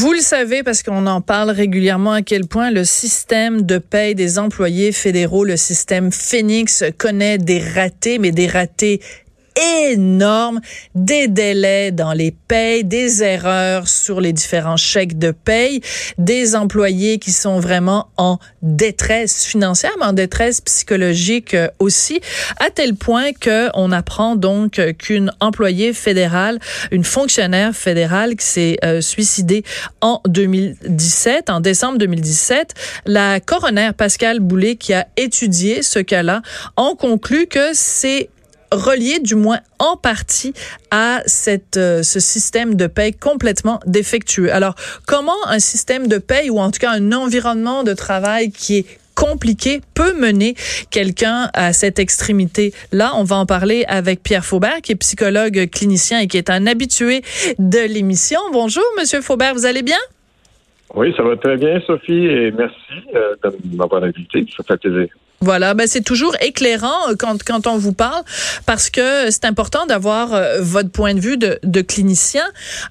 Vous le savez parce qu'on en parle régulièrement à quel point le système de paie des employés fédéraux, le système Phoenix, connaît des ratés, mais des ratés énorme, des délais dans les payes, des erreurs sur les différents chèques de paye, des employés qui sont vraiment en détresse financière, mais en détresse psychologique aussi, à tel point que on apprend donc qu'une employée fédérale, une fonctionnaire fédérale qui s'est euh, suicidée en 2017, en décembre 2017, la coroner Pascal Boulet qui a étudié ce cas-là, en conclut que c'est relié du moins en partie à cette, euh, ce système de paie complètement défectueux. Alors, comment un système de paie ou en tout cas un environnement de travail qui est compliqué peut mener quelqu'un à cette extrémité. Là, on va en parler avec Pierre Faubert, qui est psychologue clinicien et qui est un habitué de l'émission. Bonjour, Monsieur Faubert, vous allez bien? Oui, ça va très bien, Sophie, et merci euh, de m'avoir invité. Ça fait plaisir. Voilà, ben c'est toujours éclairant euh, quand, quand on vous parle parce que c'est important d'avoir euh, votre point de vue de, de clinicien.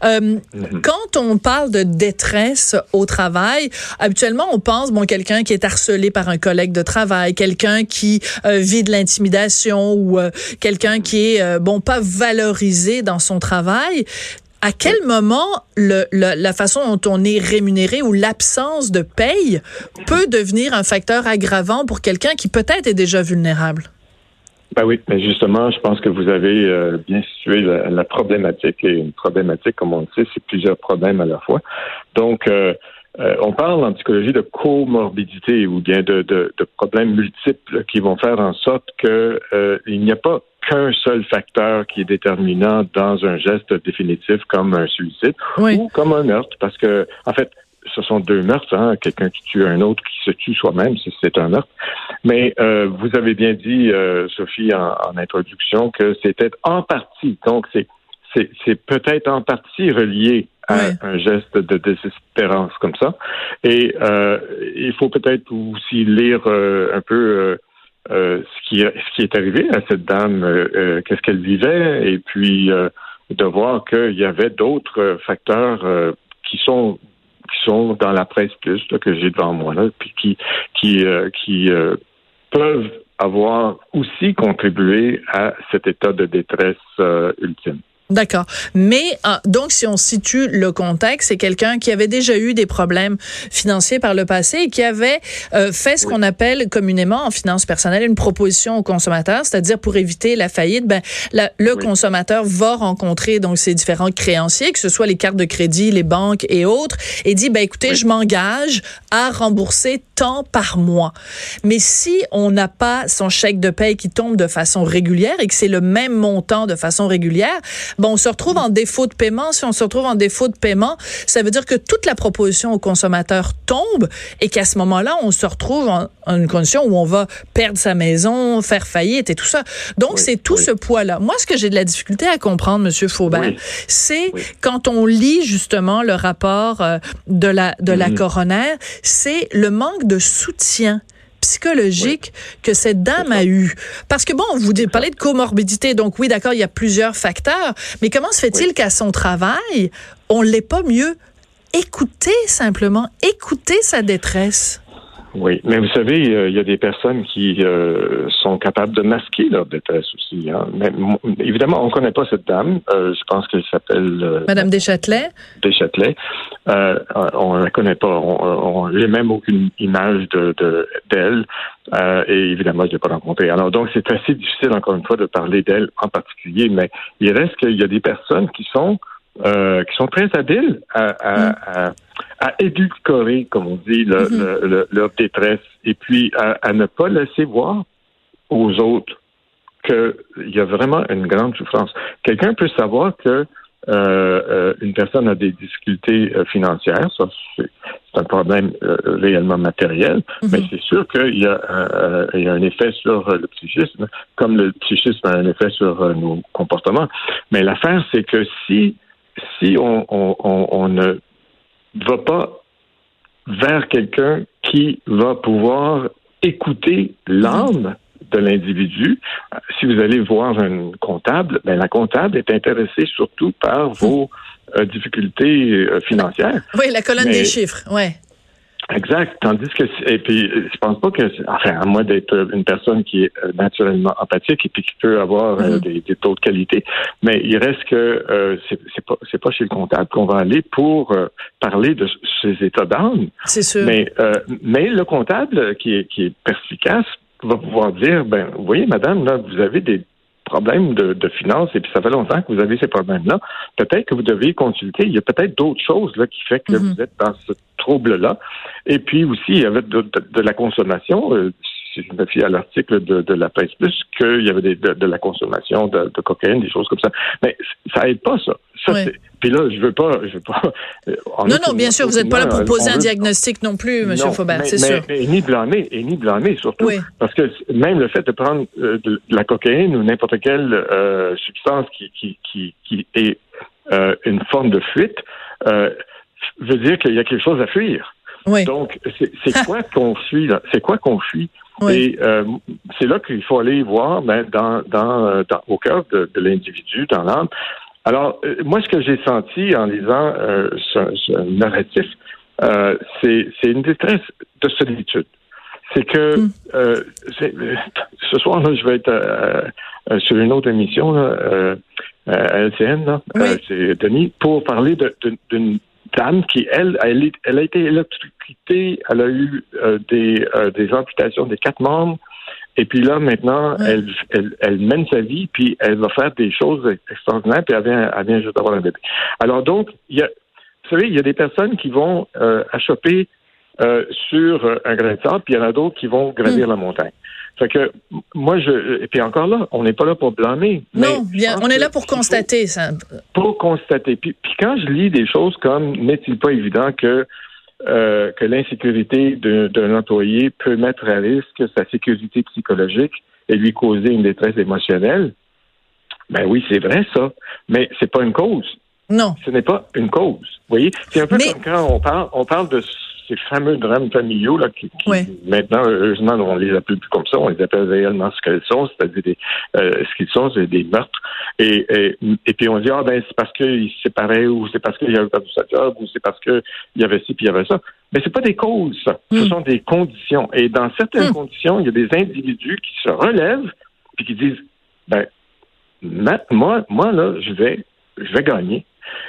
Euh, mm-hmm. Quand on parle de détresse au travail, habituellement on pense bon quelqu'un qui est harcelé par un collègue de travail, quelqu'un qui vit de l'intimidation ou quelqu'un qui est bon pas valorisé dans son travail à quel moment la façon dont on est rémunéré ou l'absence de paye peut devenir un facteur aggravant pour quelqu'un qui peut-être est déjà vulnérable? Ben oui, mais justement, je pense que vous avez euh, bien situé la, problématique. Et une problématique, comme on le sait, c'est plusieurs problèmes à la fois. Donc, euh, euh, on parle en psychologie de comorbidité ou bien de, de, de problèmes multiples qui vont faire en sorte qu'il n'y a pas qu'un seul facteur qui est déterminant dans un geste définitif comme un suicide ou comme un meurtre, parce que en fait, ce sont deux meurtres, hein, quelqu'un qui tue un autre qui se tue soi-même, c'est un meurtre. Mais euh, vous avez bien dit, euh, Sophie, en, introduction, que c'était en partie, donc c'est c'est peut-être en partie relié à un geste de désespérance comme ça. Et euh, il faut peut-être aussi lire un peu euh, ce, qui, ce qui est arrivé à cette dame, euh, euh, qu'est-ce qu'elle vivait, et puis de voir qu'il y avait d'autres facteurs qui sont qui sont dans la presse plus que j'ai devant moi là, puis qui qui qui peuvent avoir aussi contribué à cet état de détresse ultime. D'accord. Mais ah, donc, si on situe le contexte, c'est quelqu'un qui avait déjà eu des problèmes financiers par le passé et qui avait euh, fait ce qu'on appelle communément en finance personnelle une proposition au consommateur, c'est-à-dire pour éviter la faillite, ben, le consommateur va rencontrer donc ses différents créanciers, que ce soit les cartes de crédit, les banques et autres, et dit, ben écoutez, je m'engage à rembourser tant par mois. Mais si on n'a pas son chèque de paie qui tombe de façon régulière et que c'est le même montant de façon régulière, bon, on se retrouve en défaut de paiement. Si on se retrouve en défaut de paiement, ça veut dire que toute la proposition au consommateur tombe et qu'à ce moment-là, on se retrouve en, une condition où on va perdre sa maison, faire faillite et tout ça. Donc, c'est tout ce poids-là. Moi, ce que j'ai de la difficulté à comprendre, Monsieur Faubert, c'est quand on lit justement le rapport euh, de la de la mm-hmm. coroner, c'est le manque de soutien psychologique que cette dame a eu. Parce que bon, vous parlez de comorbidité, donc oui, d'accord, il y a plusieurs facteurs, mais comment se fait-il qu'à son travail, on l'ait pas mieux écouté simplement, écouter sa détresse? Oui, mais vous savez, il y a des personnes qui euh, sont capables de masquer leur détresse aussi. Hein. Mais, évidemment, on ne connaît pas cette dame. Euh, je pense qu'elle s'appelle euh, Madame Deschâtelet. Deschâtelet. on ne la connaît pas. On n'a même aucune image de d'elle. et évidemment, je ne l'ai pas rencontrée. Alors donc, c'est assez difficile encore une fois de parler d'elle en particulier. Mais il reste qu'il y a des personnes qui sont qui sont très habiles à, à, mm. à à édulcorer, comme on dit, mhm. leur détresse et puis à, ne pas laisser voir aux autres qu'il y a vraiment une grande souffrance. Quelqu'un peut savoir que euh, euh, une personne a des difficultés euh, financières, ça c'est un problème réellement matériel, mhm. mais c'est sûr qu'il y, a un effet sur le psychisme, comme le psychisme a un effet sur nos comportements. Mais l'affaire, c'est que si si on, on ne va pas vers quelqu'un qui va pouvoir écouter l'âme de l'individu. Si vous allez voir un comptable, ben la comptable est intéressée surtout par vos euh, difficultés euh, financières. Oui, la colonne des chiffres, ouais. Exact. Tandis que, et puis, je pense pas que, enfin, à moins d'être une personne qui est euh, naturellement empathique et puis qui peut avoir mm-hmm. des, des, taux de qualité, mais il reste que euh, c'est pas, c'est pas chez le comptable qu'on va aller pour parler de ses états d'âme. C'est sûr. Mais, mais le comptable qui est, qui est perspicace va pouvoir dire, ben, vous voyez, madame, là, vous avez des problèmes de, de finances et puis ça fait longtemps que vous avez ces problèmes-là. Peut-être que vous devriez consulter. Il y a peut-être d'autres choses là qui fait que mhm. vous êtes dans ce trouble-là. Et puis aussi, il y avait de, de, la consommation. Euh, si je me fie à l'article de, de, la presse plus, qu'il y avait des, de, la consommation de, cocaïne, des choses comme ça. Mais ça aide pas, ça. ça puis là, je veux pas, je veux pas. Euh, non, non, bien sûr, vous n'êtes pas là pour poser un diagnostic non plus, M. Faubert, c'est sûr. Et ni blâmer, et ni blâmer surtout, parce que même le fait de prendre euh, de, la cocaïne ou n'importe quelle euh, substance qui, qui, qui, qui est une forme de fuite veut dire qu'il y a quelque chose à fuir. Oui. Donc, c'est quoi qu'on fuit là? C'est quoi qu'on fuit? Et c'est là qu'il faut aller voir ben, dans, dans, dans, au cœur de, de l'individu, dans l'âme. Alors, euh, moi, ce que j'ai senti en lisant euh, ce, narratif, euh, c'est une détresse de solitude. C'est que hmm. ce soir, là, je vais être sur une autre émission là, à LCN, c'est Denis, pour parler d'une dame qui, elle, elle, elle, a été électrocutée, elle a eu des, des amputations des quatre membres, et puis là, maintenant, elle, elle, mène sa vie, puis elle va faire des choses extraordinaires, puis elle vient, elle vient juste d'avoir un bébé. Alors donc, il y a, vous savez, il y a des personnes qui vont euh, achoper euh, sur un grain de sable, puis il y en a d'autres qui vont gravir mm. la montagne. Fait que moi, je et puis encore là, on n'est pas là pour blâmer. Non, bien, on est là pour constater ça. Pour constater. Puis, puis quand je lis des choses comme n'est-il pas évident que euh, que l'insécurité d'un employé peut mettre à risque sa sécurité psychologique et lui causer une détresse émotionnelle? Ben oui, c'est vrai ça, mais c'est pas une cause. Non. Ce n'est pas une cause. Vous voyez, c'est un peu comme quand on parle, on parle de ces fameux drames familiaux là, qui, maintenant, heureusement, on les appelle plus comme ça, on les appelle réellement ce qu'elles sont, c'est-à-dire des, euh, ce qu'ils sont, c'est des meurtres. Et, et, et, puis on dit ah ben c'est parce qu'ils se séparaient ou c'est parce qu'il avait perdu sa job ou c'est parce qu'il y avait ci puis il y avait ça. Mais c'est pas des causes, ça. Ce hmm. sont des conditions. Et dans certaines hmm. conditions, il y a des individus qui se relèvent puis qui disent ben moi, moi là, je vais, je vais gagner.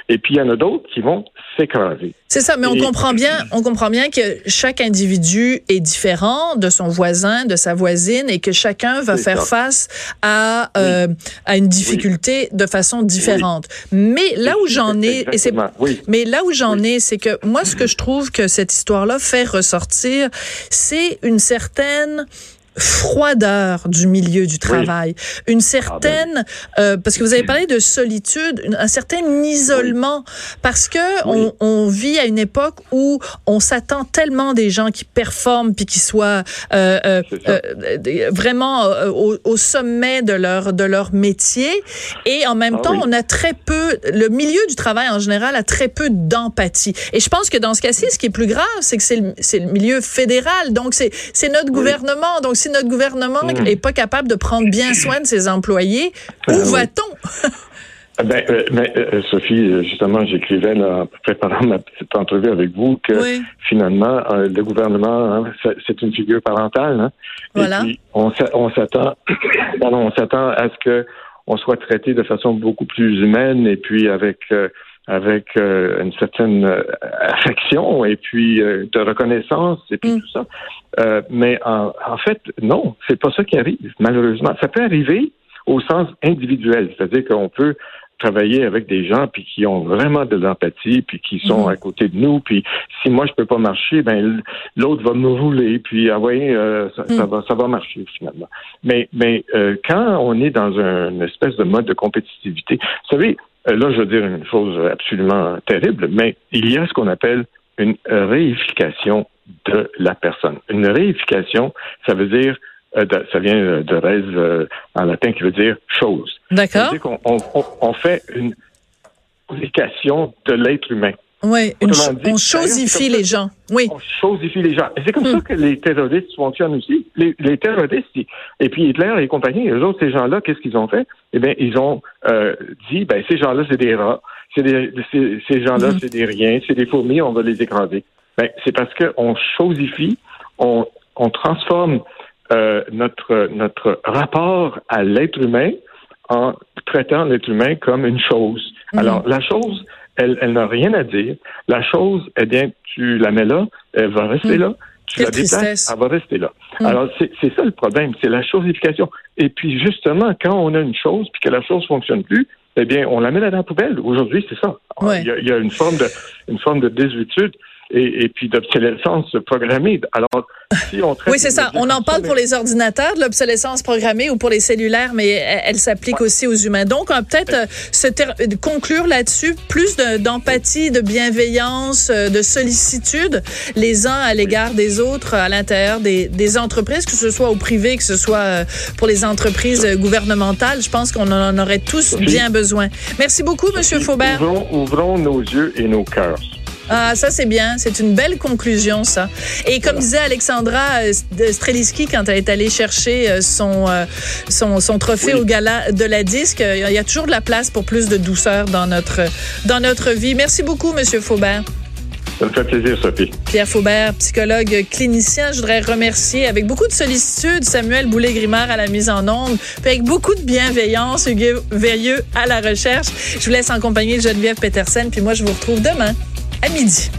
Et puis, il y en a d'autres qui vont s'écraser. C'est ça, mais on comprend bien, on comprend bien que chaque individu est différent de son voisin, de sa voisine, et que chacun va faire face à euh, à une difficulté de façon différente. Mais là où j'en ai, et c'est, mais là où j'en ai, c'est que moi, ce que je trouve que cette histoire-là fait ressortir, c'est une certaine froideur du milieu du travail, une certaine, euh, parce que vous avez parlé de solitude, un certain isolement, parce que on, on, vit à une époque où on s'attend tellement des gens qui performent puis qui soient euh, euh, euh vraiment euh, au, au, sommet de leur de leur métier, et en même ah temps, on a très peu, le milieu du travail en général a très peu d'empathie. Et je pense que dans ce cas-ci, ce qui est plus grave, c'est que c'est le, le milieu fédéral, donc c'est c'est notre gouvernement, donc si notre gouvernement n'est hmm. pas capable de prendre bien soin de ses employés, où ah va-t-on? Ah ben, euh, euh, Sophie, justement, j'écrivais en préparant ma petite entrevue avec vous que finalement, euh, le gouvernement, hein, c'est une figure parentale. Hein. voilà. on s'attend, on s'attend à ce que on soit traité de façon beaucoup plus humaine et puis avec avec euh, une certaine euh, affection et puis euh, de reconnaissance et puis mm. tout ça. mais en, en, fait, non, c'est pas ça qui arrive, malheureusement. Ça peut arriver au sens individuel, c'est-à-dire qu'on peut travailler avec des gens puis qui ont vraiment de l'empathie puis qui sont mm. à côté de nous puis si moi je peux pas marcher ben l'autre va me rouler puis ah ouais ça, ça, mm. va ça va marcher finalement mais mais quand on est dans une espèce de mode de compétitivité vous savez euh, là, je veux dire une chose absolument terrible, mais il y a ce qu'on appelle une réification de la personne. Une réification, ça veut dire, euh, ça vient de res euh, en latin qui veut dire chose. D'accord. On, on, on, fait une réification de l'être humain. Oui, on chosifie les gens. Oui. On chosifie les gens. Et c'est comme ça hmm. que les terroristes fonctionnent aussi. Les, terroristes, et puis Hitler et compagnie, eux autres, ces gens-là, qu'est-ce qu'ils ont fait? Eh bien, ils ont euh, dit, ben, ces gens-là, c'est des rats. Des, ces, gens-là, hmm. c'est des riens, c'est des fourmis, on va les écraser. Ben, c'est parce qu'on chosifie, on, on transforme euh, notre, notre rapport à l'être humain en traitant l'être humain comme une chose. Hmm. Alors, la chose, elle, n'a rien à dire. La chose, eh bien, tu la mets là, elle va rester hmm. là. Tu la déplaces, elle va rester là. Hmm. Alors, c'est ça le problème, c'est la chosification. Et puis, justement, quand on a une chose, puis que la chose fonctionne plus, eh bien, on la met dans la poubelle. Aujourd'hui, c'est ça. Il, y a, il, y a, une forme de, une forme de désuétude et, et puis d'obsolescence programmée. Alors, si on Oui, c'est ça. On en parle pour les ordinateurs, de l'obsolescence programmée ou pour les cellulaires, mais elle, s'applique aussi aux humains. Donc, on va peut-être euh, se conclure là-dessus, plus d'empathie, de, bienveillance, euh, de sollicitude, les uns à l'égard des autres à l'intérieur des, des, entreprises, que ce soit au privé, que ce soit euh, pour les entreprises gouvernementales. Je pense qu'on en aurait tous bien besoin. Merci beaucoup, Monsieur Faubert. Ouvrons, ouvrons nos yeux et nos cœurs. Ah, ça c'est bien. C'est une belle conclusion, ça. Et comme disait Alexandra euh, Streliski quand elle est allée chercher euh, son, euh, son, son trophée au gala de la disque, il y a toujours de la place pour plus de douceur dans notre, dans notre vie. Merci beaucoup, Monsieur Faubert. Ça me fait plaisir, Sophie. Pierre Faubert, psychologue clinicien. Je voudrais remercier avec beaucoup de sollicitude Samuel Boulay-Grimard à la mise en onde, puis avec beaucoup de bienveillance Hugues Veilleux à la recherche. Je vous laisse en compagnie de Geneviève Petersen, puis moi, je vous retrouve demain à midi.